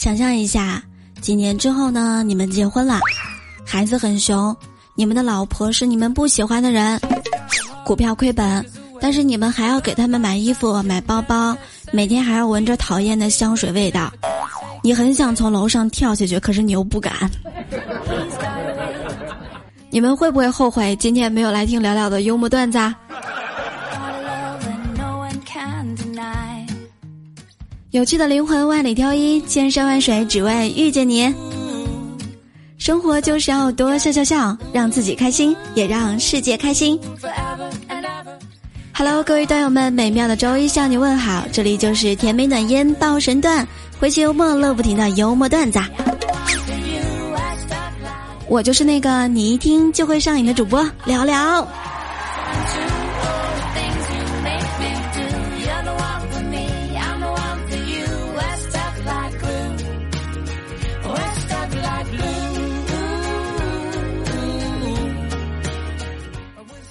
想象一下，几年之后呢，你们结婚了，孩子很熊，你们的老婆是你们不喜欢的人，股票亏本，但是你们还要给他们买衣服、买包包，每天还要闻着讨厌的香水味道。你很想从楼上跳下去，可是你又不敢。你们会不会后悔今天没有来听聊聊的幽默段子？啊？有趣的灵魂万里挑一，千山万水只为遇见你。生活就是要多笑笑笑，让自己开心，也让世界开心。Hello，各位段友们，美妙的周一向你问好，这里就是甜美暖烟爆神段，诙谐幽默乐不停的幽默段子。我就是那个你一听就会上瘾的主播聊聊。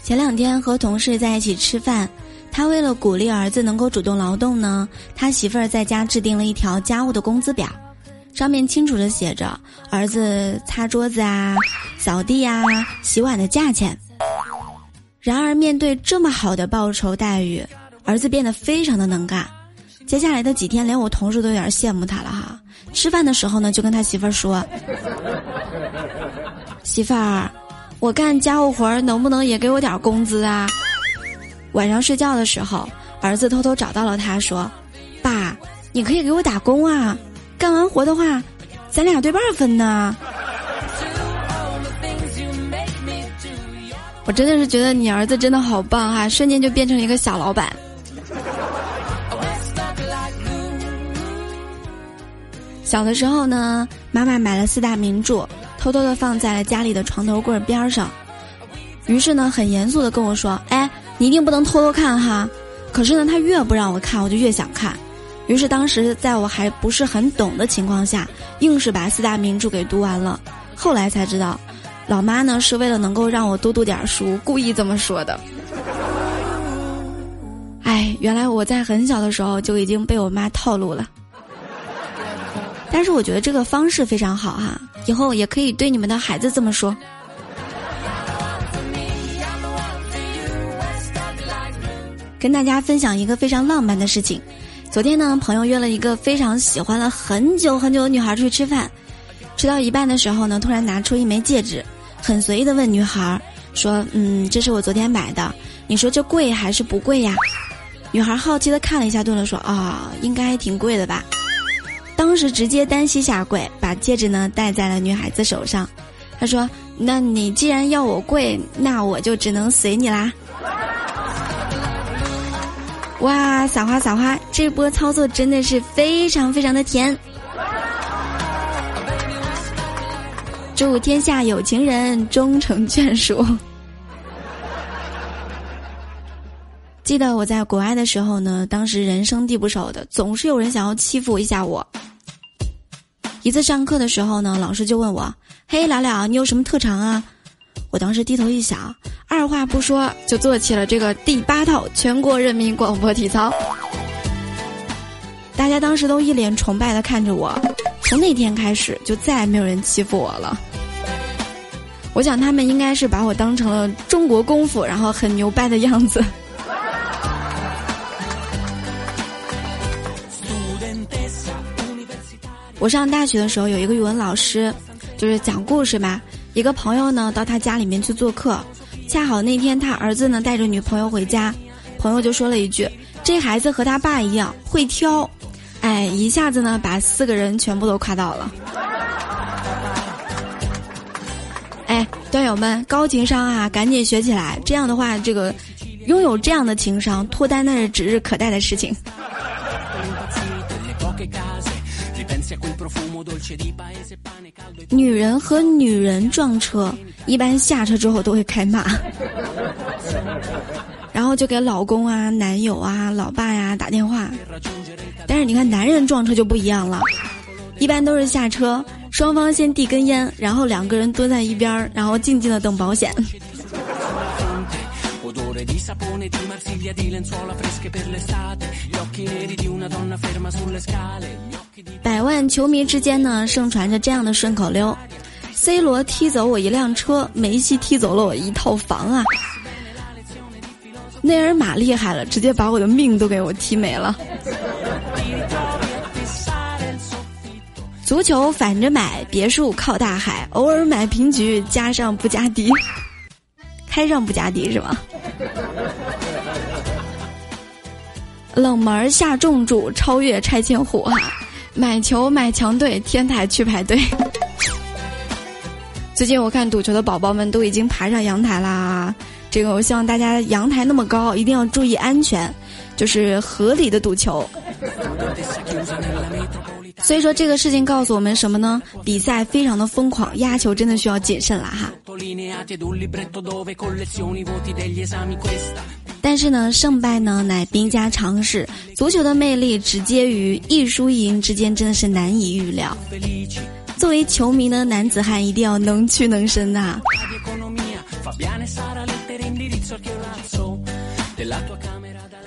前两天和同事在一起吃饭，他为了鼓励儿子能够主动劳动呢，他媳妇儿在家制定了一条家务的工资表，上面清楚的写着儿子擦桌子啊、扫地啊、洗碗的价钱。然而面对这么好的报酬待遇，儿子变得非常的能干。接下来的几天，连我同事都有点羡慕他了哈。吃饭的时候呢，就跟他媳妇儿说：“媳妇儿。”我干家务活儿，能不能也给我点工资啊？晚上睡觉的时候，儿子偷偷找到了他，说：“爸，你可以给我打工啊！干完活的话，咱俩对半分呢。”我真的是觉得你儿子真的好棒哈，瞬间就变成了一个小老板。小的时候呢，妈妈买了四大名著。偷偷的放在了家里的床头柜边上，于是呢，很严肃的跟我说：“哎，你一定不能偷偷看哈。”可是呢，他越不让我看，我就越想看。于是当时在我还不是很懂的情况下，硬是把四大名著给读完了。后来才知道，老妈呢是为了能够让我多读点书，故意这么说的。哎，原来我在很小的时候就已经被我妈套路了。但是我觉得这个方式非常好哈。以后也可以对你们的孩子这么说。跟大家分享一个非常浪漫的事情。昨天呢，朋友约了一个非常喜欢了很久很久的女孩出去吃饭。吃到一半的时候呢，突然拿出一枚戒指，很随意的问女孩说：“嗯，这是我昨天买的，你说这贵还是不贵呀？”女孩好奇的看了一下，顿了说：“啊，应该挺贵的吧。”当时直接单膝下跪，把戒指呢戴在了女孩子手上。他说：“那你既然要我跪，那我就只能随你啦。”哇，撒花撒花，这波操作真的是非常非常的甜。祝天下有情人终成眷属。记得我在国外的时候呢，当时人生地不熟的，总是有人想要欺负一下我。一次上课的时候呢，老师就问我：“嘿，聊聊，你有什么特长啊？”我当时低头一想，二话不说就做起了这个第八套全国人民广播体操。大家当时都一脸崇拜的看着我，从那天开始就再也没有人欺负我了。我想他们应该是把我当成了中国功夫，然后很牛掰的样子。我上大学的时候有一个语文老师，就是讲故事嘛。一个朋友呢到他家里面去做客，恰好那天他儿子呢带着女朋友回家，朋友就说了一句：“这孩子和他爸一样会挑。”哎，一下子呢把四个人全部都夸到了。哎，段友们，高情商啊，赶紧学起来！这样的话，这个拥有这样的情商，脱单那是指日可待的事情。女人和女人撞车，一般下车之后都会开骂，然后就给老公啊、男友啊、老爸呀打电话。但是你看，男人撞车就不一样了，一般都是下车，双方先递根烟，然后两个人蹲在一边，然后静静的等保险。百万球迷之间呢，盛传着这样的顺口溜：C 罗踢走我一辆车，梅西踢走了我一套房啊！内尔马厉害了，直接把我的命都给我踢没了。足球反着买，别墅靠大海，偶尔买平局，加上布加迪，开上布加迪是吗？冷门下重注，超越拆迁户哈！买球买强队，天台去排队。最近我看赌球的宝宝们都已经爬上阳台啦，这个我希望大家阳台那么高，一定要注意安全，就是合理的赌球。所以说这个事情告诉我们什么呢？比赛非常的疯狂，压球真的需要谨慎了哈。但是呢，胜败呢乃兵家常事，足球的魅力直接于一输一赢之间，真的是难以预料。作为球迷的男子汉，一定要能屈能伸呐。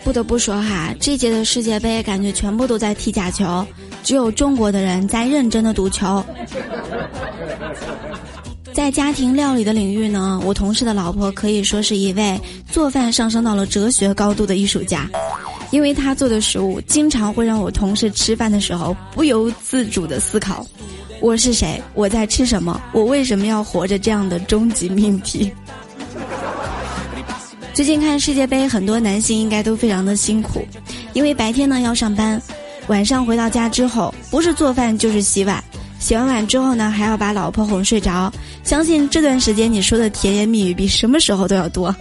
不得不说哈，这届的世界杯感觉全部都在踢假球。只有中国的人在认真的赌球。在家庭料理的领域呢，我同事的老婆可以说是一位做饭上升到了哲学高度的艺术家，因为她做的食物经常会让我同事吃饭的时候不由自主的思考：我是谁？我在吃什么？我为什么要活着？这样的终极命题。最近看世界杯，很多男性应该都非常的辛苦，因为白天呢要上班。晚上回到家之后，不是做饭就是洗碗，洗完碗之后呢，还要把老婆哄睡着。相信这段时间你说的甜言蜜语比什么时候都要多。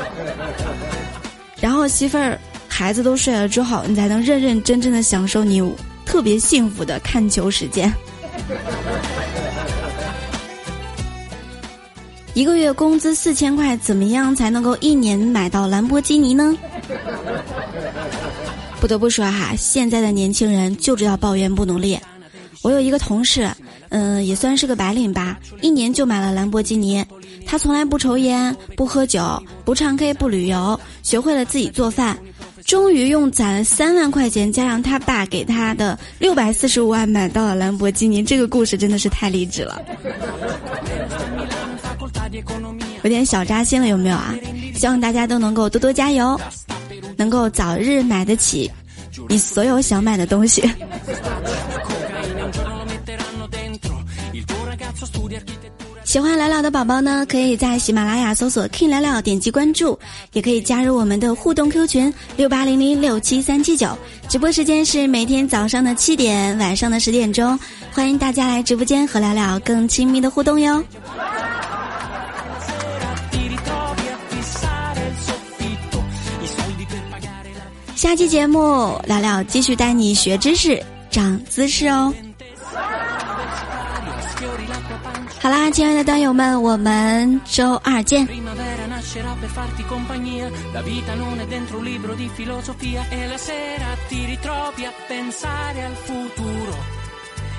然后媳妇儿、孩子都睡了之后，你才能认认真真的享受你特别幸福的看球时间。一个月工资四千块，怎么样才能够一年买到兰博基尼呢？不得不说哈，现在的年轻人就知道抱怨不努力。我有一个同事，嗯，也算是个白领吧，一年就买了兰博基尼。他从来不抽烟，不喝酒，不唱 K，不旅游，学会了自己做饭，终于用攒了三万块钱，加上他爸给他的六百四十五万，买到了兰博基尼。这个故事真的是太励志了，有点小扎心了，有没有啊？希望大家都能够多多加油。能够早日买得起你所有想买的东西。喜欢聊聊的宝宝呢，可以在喜马拉雅搜索 “king 聊聊”，点击关注，也可以加入我们的互动 Q 群六八零零六七三七九。直播时间是每天早上的七点，晚上的十点钟，欢迎大家来直播间和聊聊更亲密的互动哟。下期节目聊聊，继续带你学知识、长姿势哦。好啦，亲爱的段友们，我们周二见。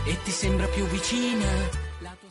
e ti sembra più vicina